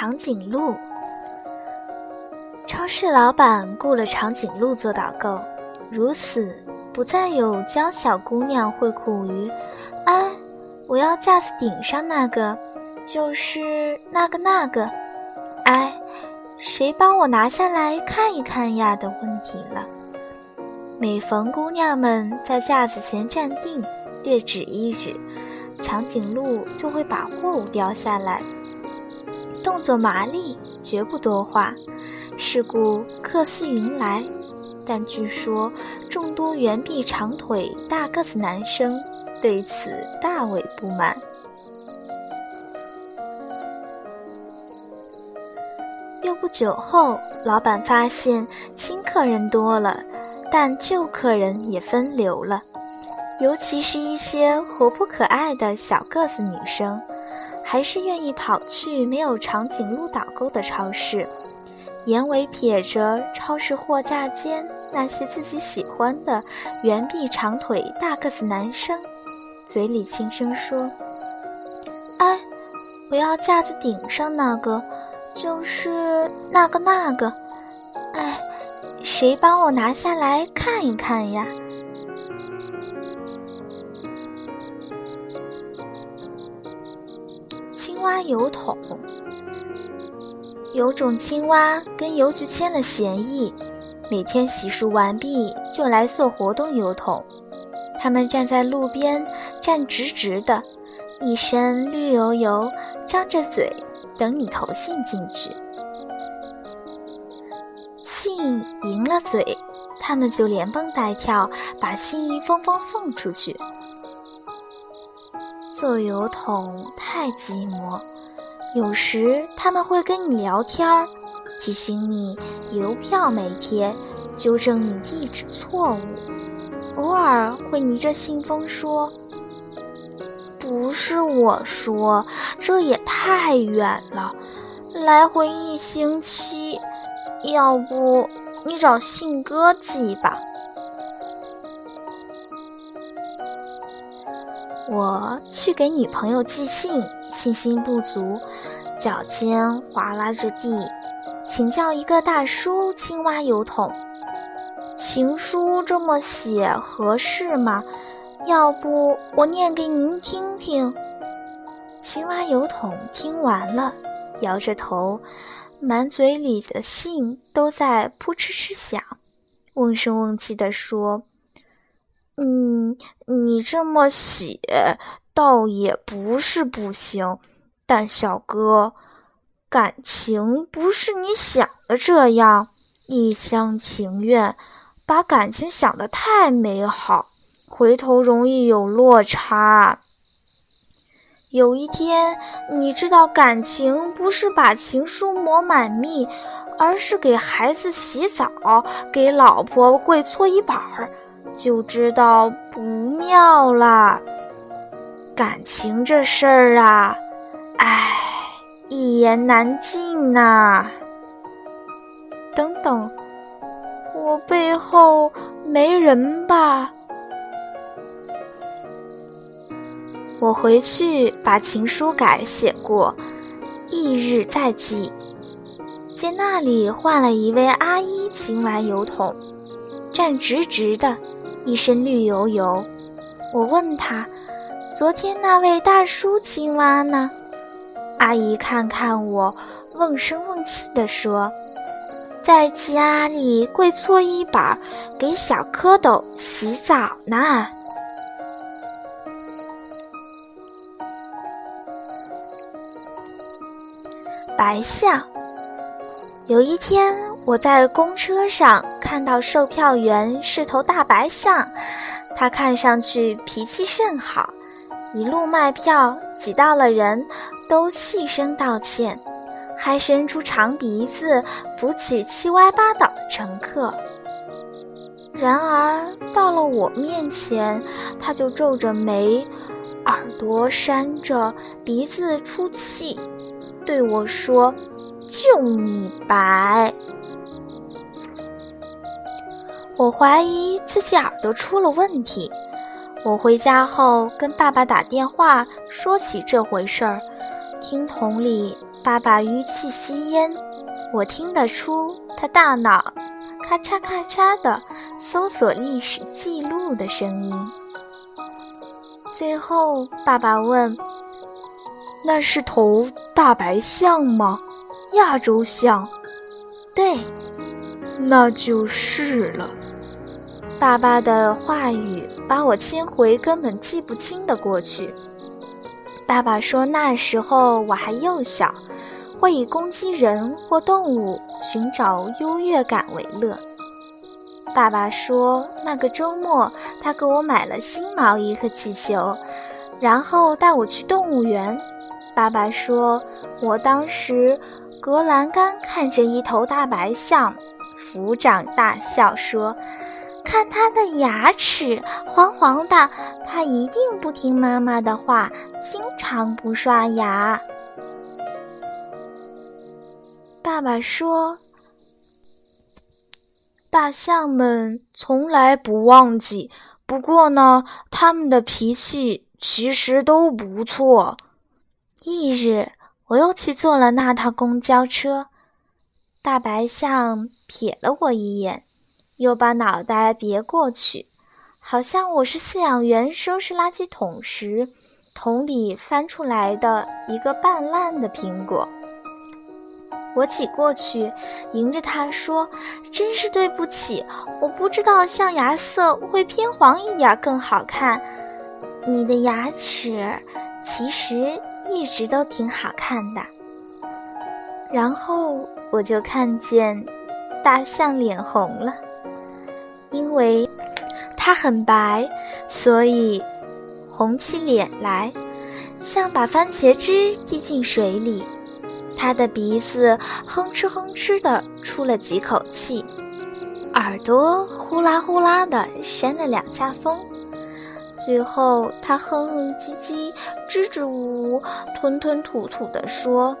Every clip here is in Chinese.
长颈鹿。超市老板雇了长颈鹿做导购，如此不再有娇小姑娘会苦于，哎，我要架子顶上那个，就是那个那个，哎，谁帮我拿下来看一看呀的问题了。每逢姑娘们在架子前站定，略指一指，长颈鹿就会把货物叼下来，动作麻利，绝不多话。是故客似云来，但据说众多圆臂长腿大个子男生对此大为不满。又不久后，老板发现新客人多了，但旧客人也分流了，尤其是一些活泼可爱的小个子女生，还是愿意跑去没有长颈鹿导购的超市。眼尾瞥着超市货架间那些自己喜欢的圆臂长腿大个子男生，嘴里轻声说：“哎，我要架子顶上那个，就是那个那个。哎，谁帮我拿下来看一看呀？”青蛙油桶。有种青蛙跟邮局签了协议，每天洗漱完毕就来做活动邮筒。它们站在路边，站直直的，一身绿油油，张着嘴等你投信进去。信赢了嘴，它们就连蹦带跳，把信一封封送出去。做邮筒太寂寞。有时他们会跟你聊天儿，提醒你邮票没贴，纠正你地址错误。偶尔会逆着信封说：“不是我说，这也太远了，来回一星期。要不你找信哥寄吧。”我去给女朋友寄信，信心不足，脚尖划拉着地，请教一个大叔青蛙邮筒，情书这么写合适吗？要不我念给您听听。青蛙邮筒听完了，摇着头，满嘴里的信都在扑哧哧响，瓮声瓮气地说。嗯，你这么写倒也不是不行，但小哥，感情不是你想的这样，一厢情愿，把感情想得太美好，回头容易有落差。有一天，你知道感情不是把情书抹满蜜，而是给孩子洗澡，给老婆跪搓衣板儿。就知道不妙了。感情这事儿啊，唉，一言难尽呐。等等，我背后没人吧？我回去把情书改写过，翌日再寄。见那里换了一位阿姨，青蛙邮筒，站直直的。一身绿油油，我问他：“昨天那位大叔青蛙呢？”阿姨看看我，瓮声瓮气地说：“在家里跪搓衣板，给小蝌蚪洗澡呢。”白象。有一天，我在公车上看到售票员是头大白象，他看上去脾气甚好，一路卖票，挤到了人都细声道歉，还伸出长鼻子扶起七歪八倒的乘客。然而到了我面前，他就皱着眉，耳朵扇着，鼻子出气，对我说。就你白，我怀疑自己耳朵出了问题。我回家后跟爸爸打电话说起这回事儿，听筒里爸爸吁气吸烟，我听得出他大脑咔嚓咔嚓的搜索历史记录的声音。最后，爸爸问：“那是头大白象吗？亚洲象？”“对，那就是了。”爸爸的话语把我牵回根本记不清的过去。爸爸说那时候我还幼小，会以攻击人或动物、寻找优越感为乐。爸爸说那个周末他给我买了新毛衣和气球，然后带我去动物园。爸爸说我当时隔栏杆看着一头大白象，抚掌大笑说。看他的牙齿黄黄的，他一定不听妈妈的话，经常不刷牙。爸爸说：“大象们从来不忘记，不过呢，他们的脾气其实都不错。”翌日，我又去坐了那趟公交车，大白象瞥了我一眼。又把脑袋别过去，好像我是饲养员收拾垃圾桶时，桶里翻出来的一个半烂的苹果。我挤过去，迎着他说：“真是对不起，我不知道象牙色会偏黄一点更好看。你的牙齿其实一直都挺好看的。”然后我就看见大象脸红了。因为它很白，所以红起脸来，像把番茄汁滴进水里。它的鼻子哼哧哼哧地出了几口气，耳朵呼啦呼啦地扇了两下风。最后，它哼哼唧唧、支支吾吾、吞吞吐吐地说：“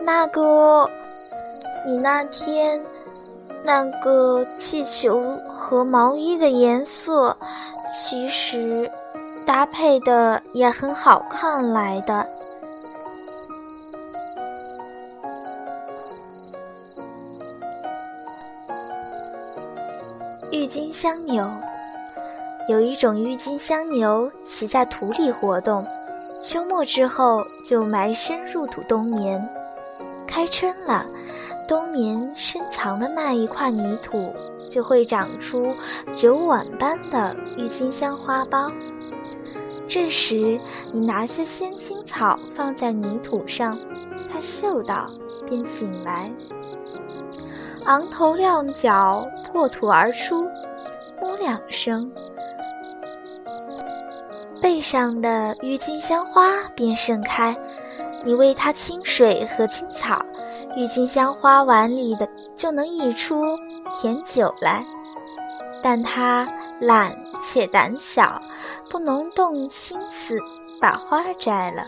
那个，你那天……”那个气球和毛衣的颜色，其实搭配的也很好看来的。郁金香牛有一种郁金香牛喜在土里活动，秋末之后就埋身入土冬眠，开春了。冬眠深藏的那一块泥土，就会长出酒碗般的郁金香花苞。这时，你拿些鲜青草放在泥土上，它嗅到便醒来，昂头亮脚，破土而出，哞两声，背上的郁金香花便盛开。你喂它清水和青草。郁金香花碗里的就能溢出甜酒来，但它懒且胆小，不能动心思把花摘了，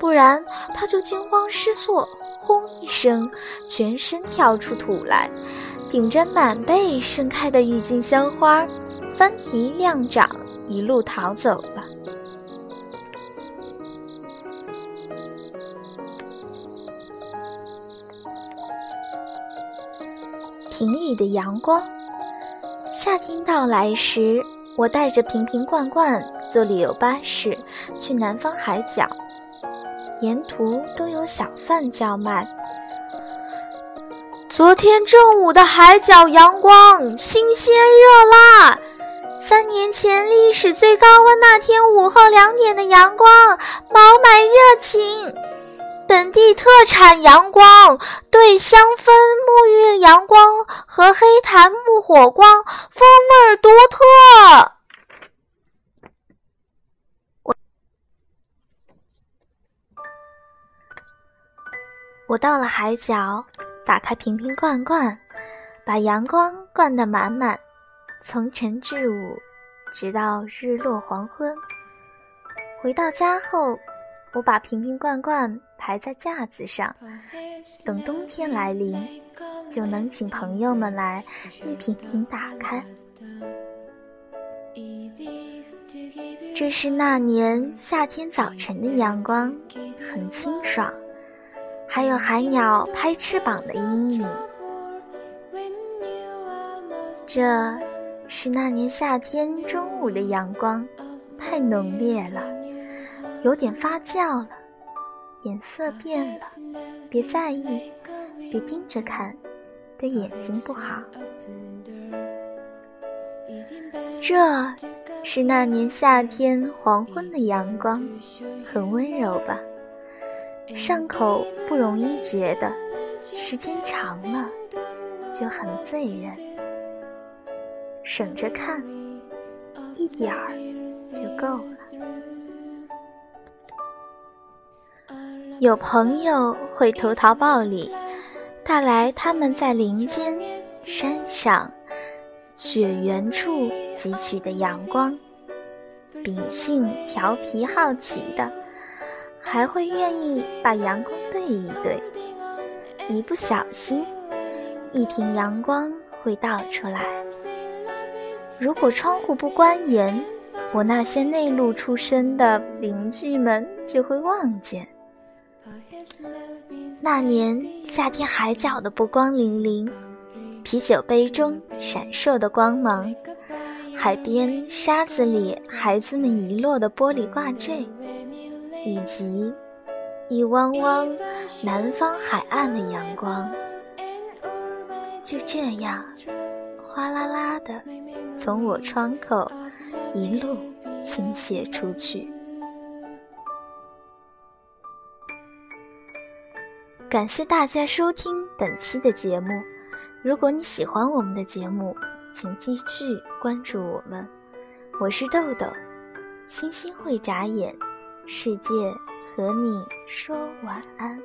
不然它就惊慌失措，轰一声，全身跳出土来，顶着满背盛开的郁金香花，翻蹄亮掌，一路逃走了。瓶里的阳光。夏天到来时，我带着瓶瓶罐罐坐旅游巴士去南方海角，沿途都有小贩叫卖。昨天正午的海角阳光新鲜热辣，三年前历史最高温那天午后两点的阳光饱满热情。本地特产阳光对香氛沐浴阳光和黑檀木火光风味独特。我我到了海角，打开瓶瓶罐罐，把阳光灌得满满，从晨至午，直到日落黄昏。回到家后。我把瓶瓶罐罐排在架子上，等冬天来临，就能请朋友们来一瓶瓶打开。这是那年夏天早晨的阳光，很清爽，还有海鸟拍翅膀的阴影。这是那年夏天中午的阳光，太浓烈了，有点发酵了，颜色变了。别在意，别盯着看，对眼睛不好。这是那年夏天黄昏的阳光，很温柔吧？上口不容易觉得，时间长了就很醉人。省着看，一点儿就够了。有朋友会投桃报李，带来他们在林间、山上、雪原处汲取的阳光。秉性调皮好奇的，还会愿意把阳光对一对。一不小心，一瓶阳光会倒出来。如果窗户不关严，我那些内陆出身的邻居们就会望见。那年夏天，海角的波光粼粼，啤酒杯中闪烁的光芒，海边沙子里孩子们遗落的玻璃挂坠，以及一汪汪南方海岸的阳光，就这样哗啦啦的从我窗口一路倾泻出去。感谢大家收听本期的节目。如果你喜欢我们的节目，请继续关注我们。我是豆豆，星星会眨眼，世界和你说晚安。